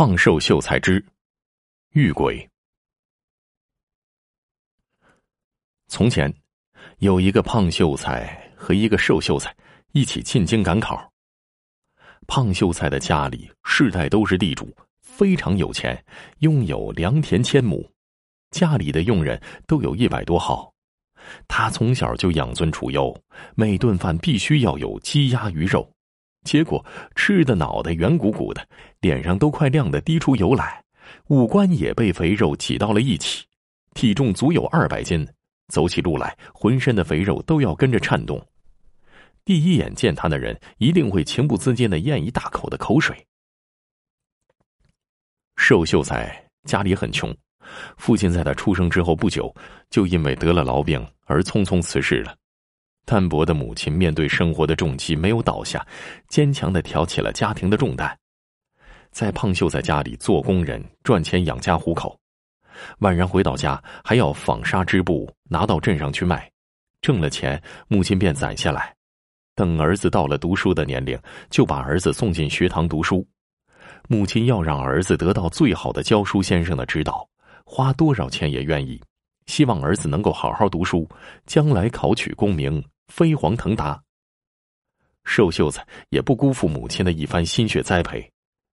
胖瘦秀才之遇鬼。从前，有一个胖秀才和一个瘦秀才一起进京赶考。胖秀才的家里世代都是地主，非常有钱，拥有良田千亩，家里的佣人都有一百多号。他从小就养尊处优，每顿饭必须要有鸡鸭鱼肉。结果吃的脑袋圆鼓鼓的，脸上都快亮得滴出油来，五官也被肥肉挤到了一起，体重足有二百斤，走起路来浑身的肥肉都要跟着颤动。第一眼见他的人一定会情不自禁的咽一大口的口水。瘦秀才家里很穷，父亲在他出生之后不久就因为得了痨病而匆匆辞世了。单薄的母亲面对生活的重击没有倒下，坚强的挑起了家庭的重担，在胖秀在家里做工人赚钱养家糊口，晚上回到家还要纺纱织布拿到镇上去卖，挣了钱母亲便攒下来，等儿子到了读书的年龄，就把儿子送进学堂读书。母亲要让儿子得到最好的教书先生的指导，花多少钱也愿意，希望儿子能够好好读书，将来考取功名。飞黄腾达。瘦秀才也不辜负母亲的一番心血栽培，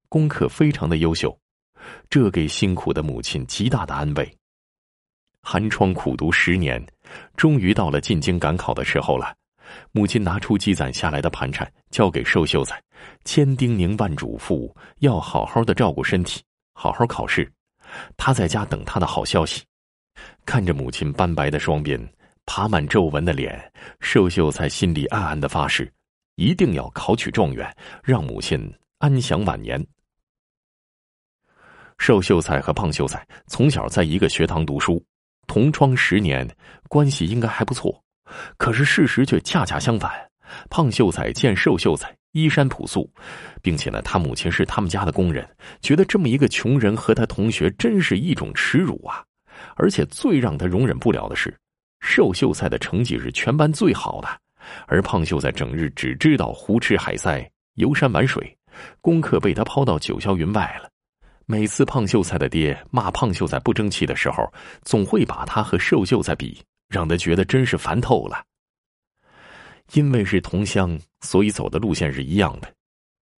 功课非常的优秀，这给辛苦的母亲极大的安慰。寒窗苦读十年，终于到了进京赶考的时候了。母亲拿出积攒下来的盘缠，交给瘦秀才，千叮咛万嘱咐，要好好的照顾身体，好好考试。他在家等他的好消息。看着母亲斑白的双鬓。爬满皱纹的脸，瘦秀才心里暗暗的发誓，一定要考取状元，让母亲安享晚年。瘦秀才和胖秀才从小在一个学堂读书，同窗十年，关系应该还不错。可是事实却恰恰相反，胖秀才见瘦秀才衣衫朴素，并且呢，他母亲是他们家的工人，觉得这么一个穷人和他同学，真是一种耻辱啊！而且最让他容忍不了的是。瘦秀才的成绩是全班最好的，而胖秀才整日只知道胡吃海塞、游山玩水，功课被他抛到九霄云外了。每次胖秀才的爹骂胖秀才不争气的时候，总会把他和瘦秀才比，让他觉得真是烦透了。因为是同乡，所以走的路线是一样的。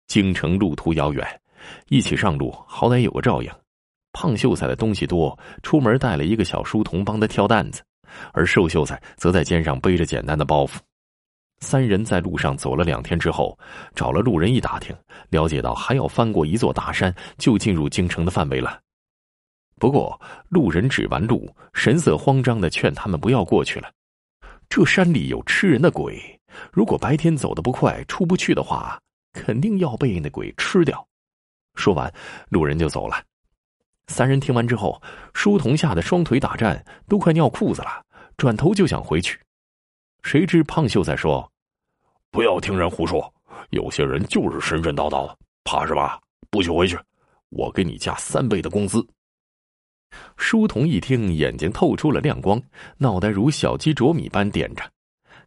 京城路途遥远，一起上路好歹有个照应。胖秀才的东西多，出门带了一个小书童帮他挑担子。而瘦秀才则在肩上背着简单的包袱，三人在路上走了两天之后，找了路人一打听，了解到还要翻过一座大山就进入京城的范围了。不过路人指完路，神色慌张的劝他们不要过去了。这山里有吃人的鬼，如果白天走得不快出不去的话，肯定要被那鬼吃掉。说完，路人就走了。三人听完之后，书童吓得双腿打颤，都快尿裤子了，转头就想回去。谁知胖秀才说：“不要听人胡说，有些人就是神神叨叨的，怕什么？不许回去！我给你加三倍的工资。”书童一听，眼睛透出了亮光，脑袋如小鸡啄米般点着。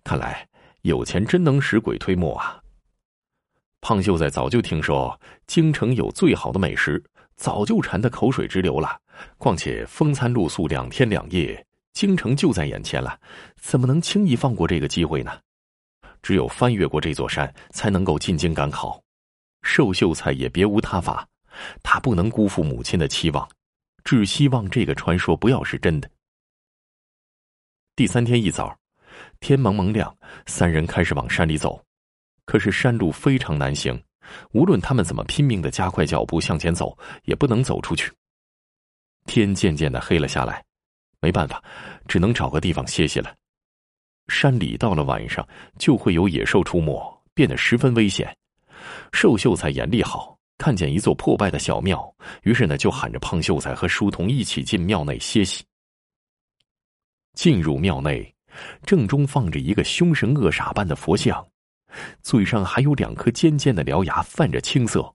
看来有钱真能使鬼推磨啊！胖秀才早就听说京城有最好的美食。早就馋得口水直流了，况且风餐露宿两天两夜，京城就在眼前了，怎么能轻易放过这个机会呢？只有翻越过这座山，才能够进京赶考。瘦秀才也别无他法，他不能辜负母亲的期望，只希望这个传说不要是真的。第三天一早，天蒙蒙亮，三人开始往山里走，可是山路非常难行。无论他们怎么拼命的加快脚步向前走，也不能走出去。天渐渐的黑了下来，没办法，只能找个地方歇歇了。山里到了晚上就会有野兽出没，变得十分危险。瘦秀才眼力好，看见一座破败的小庙，于是呢就喊着胖秀才和书童一起进庙内歇息。进入庙内，正中放着一个凶神恶煞般的佛像。嘴上还有两颗尖尖的獠牙，泛着青色，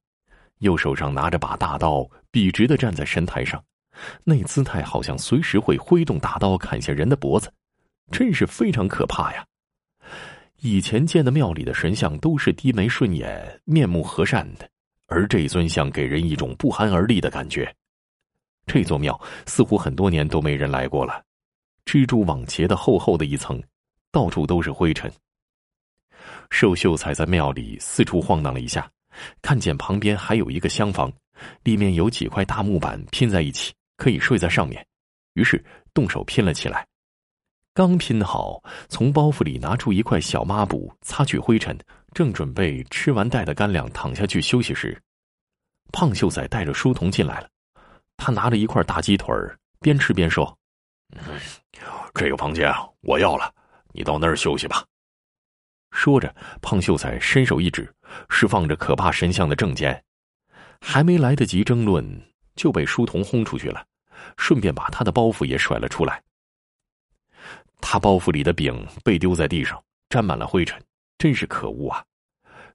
右手上拿着把大刀，笔直的站在神台上，那姿态好像随时会挥动大刀砍下人的脖子，真是非常可怕呀！以前见的庙里的神像都是低眉顺眼、面目和善的，而这尊像给人一种不寒而栗的感觉。这座庙似乎很多年都没人来过了，蜘蛛网结的厚厚的一层，到处都是灰尘。瘦秀才在庙里四处晃荡了一下，看见旁边还有一个厢房，里面有几块大木板拼在一起，可以睡在上面，于是动手拼了起来。刚拼好，从包袱里拿出一块小抹布擦去灰尘，正准备吃完带的干粮躺下去休息时，胖秀才带着书童进来了。他拿着一块大鸡腿边吃边说：“这个房间我要了，你到那儿休息吧。”说着，胖秀才伸手一指，是放着可怕神像的正间。还没来得及争论，就被书童轰出去了，顺便把他的包袱也甩了出来。他包袱里的饼被丢在地上，沾满了灰尘，真是可恶啊！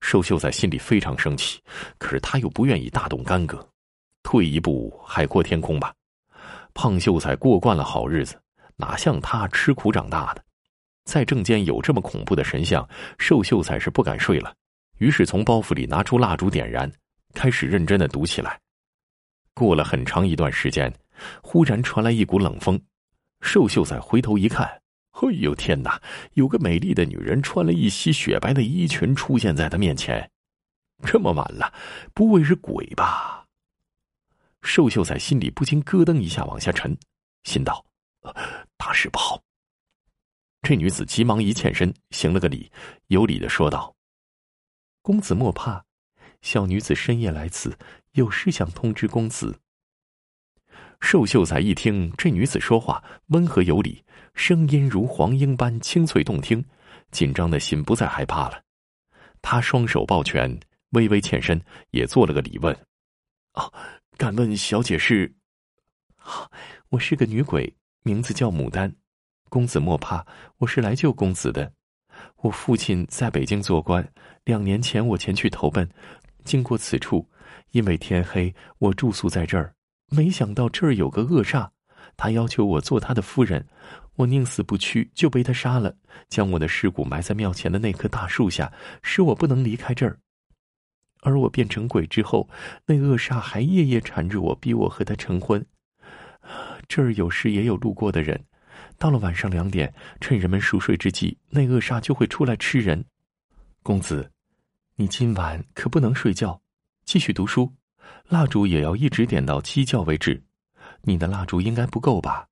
寿秀才心里非常生气，可是他又不愿意大动干戈。退一步，海阔天空吧。胖秀才过惯了好日子，哪像他吃苦长大的。在正间有这么恐怖的神像，寿秀才是不敢睡了。于是从包袱里拿出蜡烛点燃，开始认真的读起来。过了很长一段时间，忽然传来一股冷风。寿秀才回头一看，哎呦天哪！有个美丽的女人穿了一袭雪白的衣裙出现在他面前。这么晚了，不会是鬼吧？寿秀才心里不禁咯噔一下，往下沉，心道：“大事不好。”这女子急忙一欠身，行了个礼，有礼的说道：“公子莫怕，小女子深夜来此，有事想通知公子。”寿秀才一听这女子说话温和有礼，声音如黄莺般清脆动听，紧张的心不再害怕了。他双手抱拳，微微欠身，也做了个礼问：“啊。”敢问小姐是？我是个女鬼，名字叫牡丹。公子莫怕，我是来救公子的。我父亲在北京做官，两年前我前去投奔，经过此处，因为天黑，我住宿在这儿。没想到这儿有个恶煞，他要求我做他的夫人，我宁死不屈，就被他杀了，将我的尸骨埋在庙前的那棵大树下，使我不能离开这儿。而我变成鬼之后，那恶煞还夜夜缠着我，逼我和他成婚。这儿有时也有路过的人，到了晚上两点，趁人们熟睡之际，那恶煞就会出来吃人。公子，你今晚可不能睡觉，继续读书，蜡烛也要一直点到鸡叫为止。你的蜡烛应该不够吧？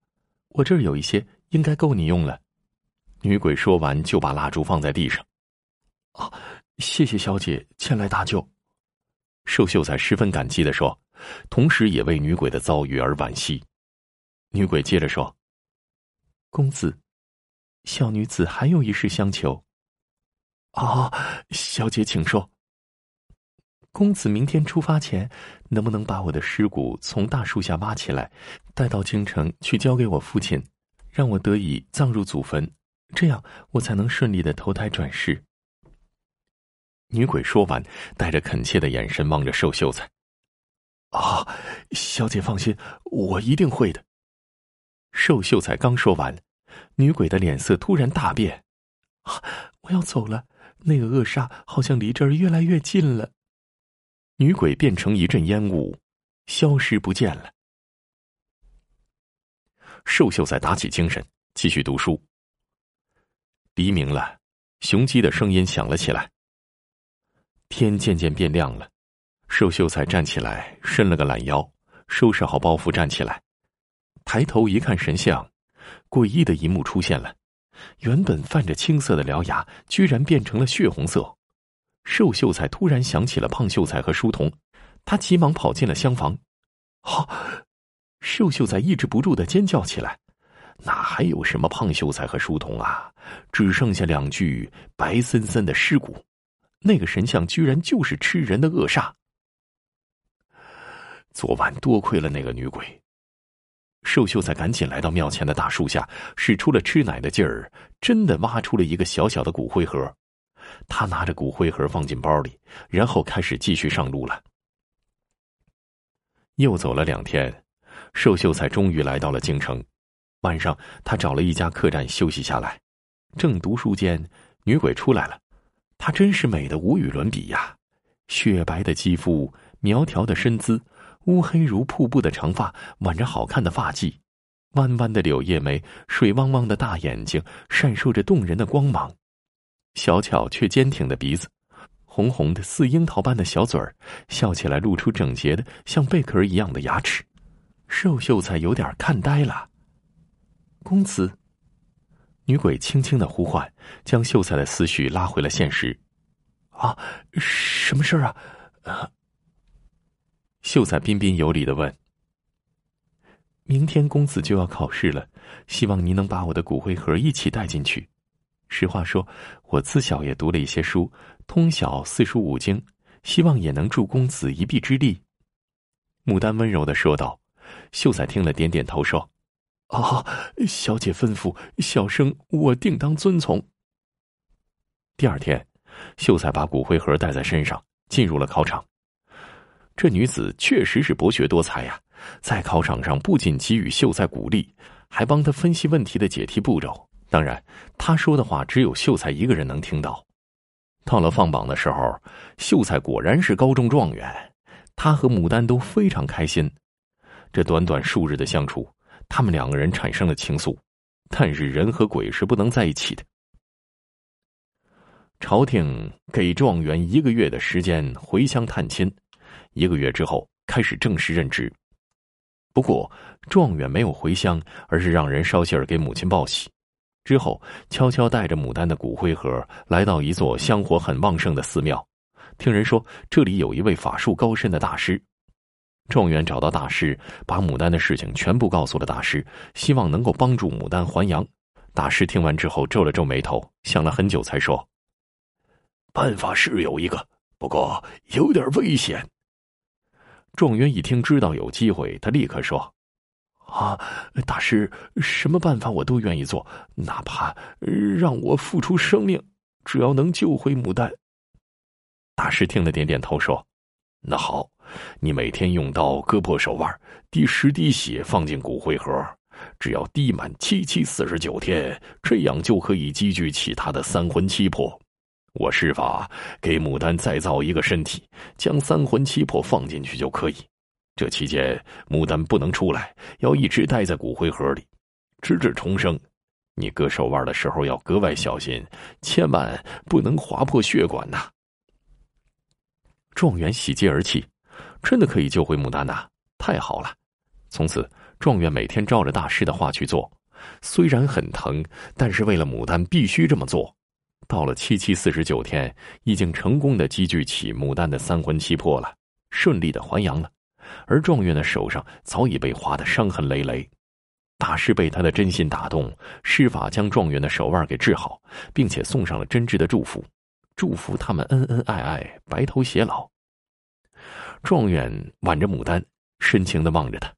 我这儿有一些，应该够你用了。女鬼说完，就把蜡烛放在地上。啊，谢谢小姐前来搭救。寿秀才十分感激的说，同时也为女鬼的遭遇而惋惜。女鬼接着说：“公子，小女子还有一事相求。”啊，小姐请说。公子明天出发前，能不能把我的尸骨从大树下挖起来，带到京城去交给我父亲，让我得以葬入祖坟，这样我才能顺利的投胎转世。女鬼说完，带着恳切的眼神望着瘦秀才。“啊，小姐放心，我一定会的。”寿秀才刚说完，女鬼的脸色突然大变。“，我要走了，那个恶煞好像离这儿越来越近了。”女鬼变成一阵烟雾，消失不见了。寿秀才打起精神，继续读书。黎明了，雄鸡的声音响了起来。天渐渐变亮了，寿秀才站起来，伸了个懒腰，收拾好包袱，站起来，抬头一看神像，诡异的一幕出现了：原本泛着青色的獠牙，居然变成了血红色。瘦秀才突然想起了胖秀才和书童，他急忙跑进了厢房。好，寿秀才抑制不住的尖叫起来：“哪还有什么胖秀才和书童啊？只剩下两具白森森的尸骨。”那个神像居然就是吃人的恶煞。昨晚多亏了那个女鬼。寿秀才赶紧来到庙前的大树下，使出了吃奶的劲儿，真的挖出了一个小小的骨灰盒。他拿着骨灰盒放进包里，然后开始继续上路了。又走了两天，寿秀才终于来到了京城。晚上，他找了一家客栈休息下来。正读书间，女鬼出来了。她真是美的无与伦比呀，雪白的肌肤，苗条的身姿，乌黑如瀑布的长发挽着好看的发髻，弯弯的柳叶眉，水汪汪的大眼睛闪烁着动人的光芒，小巧却坚挺的鼻子，红红的似樱桃般的小嘴儿，笑起来露出整洁的像贝壳一样的牙齿。瘦秀才有点看呆了。公子，女鬼轻轻的呼唤，将秀才的思绪拉回了现实。啊，什么事儿啊？啊！秀才彬彬有礼的问：“明天公子就要考试了，希望您能把我的骨灰盒一起带进去。实话说，我自小也读了一些书，通晓四书五经，希望也能助公子一臂之力。”牡丹温柔的说道。秀才听了，点点头说：“啊，小姐吩咐，小生我定当遵从。”第二天，秀才把骨灰盒带在身上，进入了考场。这女子确实是博学多才呀，在考场上不仅给予秀才鼓励，还帮他分析问题的解题步骤。当然，他说的话只有秀才一个人能听到。到了放榜的时候，秀才果然是高中状元，他和牡丹都非常开心。这短短数日的相处，他们两个人产生了情愫，但是人和鬼是不能在一起的。朝廷给状元一个月的时间回乡探亲，一个月之后开始正式任职。不过，状元没有回乡，而是让人捎信儿给母亲报喜，之后悄悄带着牡丹的骨灰盒来到一座香火很旺盛的寺庙，听人说这里有一位法术高深的大师。状元找到大师，把牡丹的事情全部告诉了大师，希望能够帮助牡丹还阳。大师听完之后皱了皱眉头，想了很久才说：“办法是有一个，不过有点危险。”状元一听知道有机会，他立刻说：“啊，大师，什么办法我都愿意做，哪怕让我付出生命，只要能救回牡丹。”大师听了点点头说：“那好。”你每天用刀割破手腕，滴十滴血放进骨灰盒，只要滴满七七四十九天，这样就可以积聚起他的三魂七魄。我施法给牡丹再造一个身体，将三魂七魄放进去就可以。这期间，牡丹不能出来，要一直待在骨灰盒里，直至重生。你割手腕的时候要格外小心，千万不能划破血管呐！状元喜极而泣。真的可以救回牡丹呐！太好了！从此，状元每天照着大师的话去做，虽然很疼，但是为了牡丹必须这么做。到了七七四十九天，已经成功的积聚起牡丹的三魂七魄了，顺利的还阳了。而状元的手上早已被划得伤痕累累。大师被他的真心打动，施法将状元的手腕给治好，并且送上了真挚的祝福，祝福他们恩恩爱爱，白头偕老。状元挽着牡丹，深情的望着他，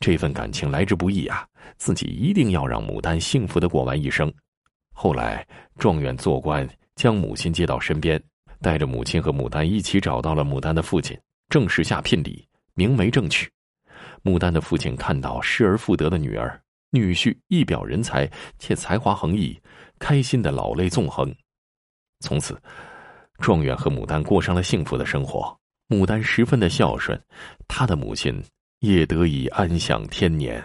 这份感情来之不易啊！自己一定要让牡丹幸福的过完一生。后来，状元做官，将母亲接到身边，带着母亲和牡丹一起找到了牡丹的父亲，正式下聘礼，明媒正娶。牡丹的父亲看到失而复得的女儿，女婿一表人才且才华横溢，开心的老泪纵横。从此，状元和牡丹过上了幸福的生活。牡丹十分的孝顺，她的母亲也得以安享天年。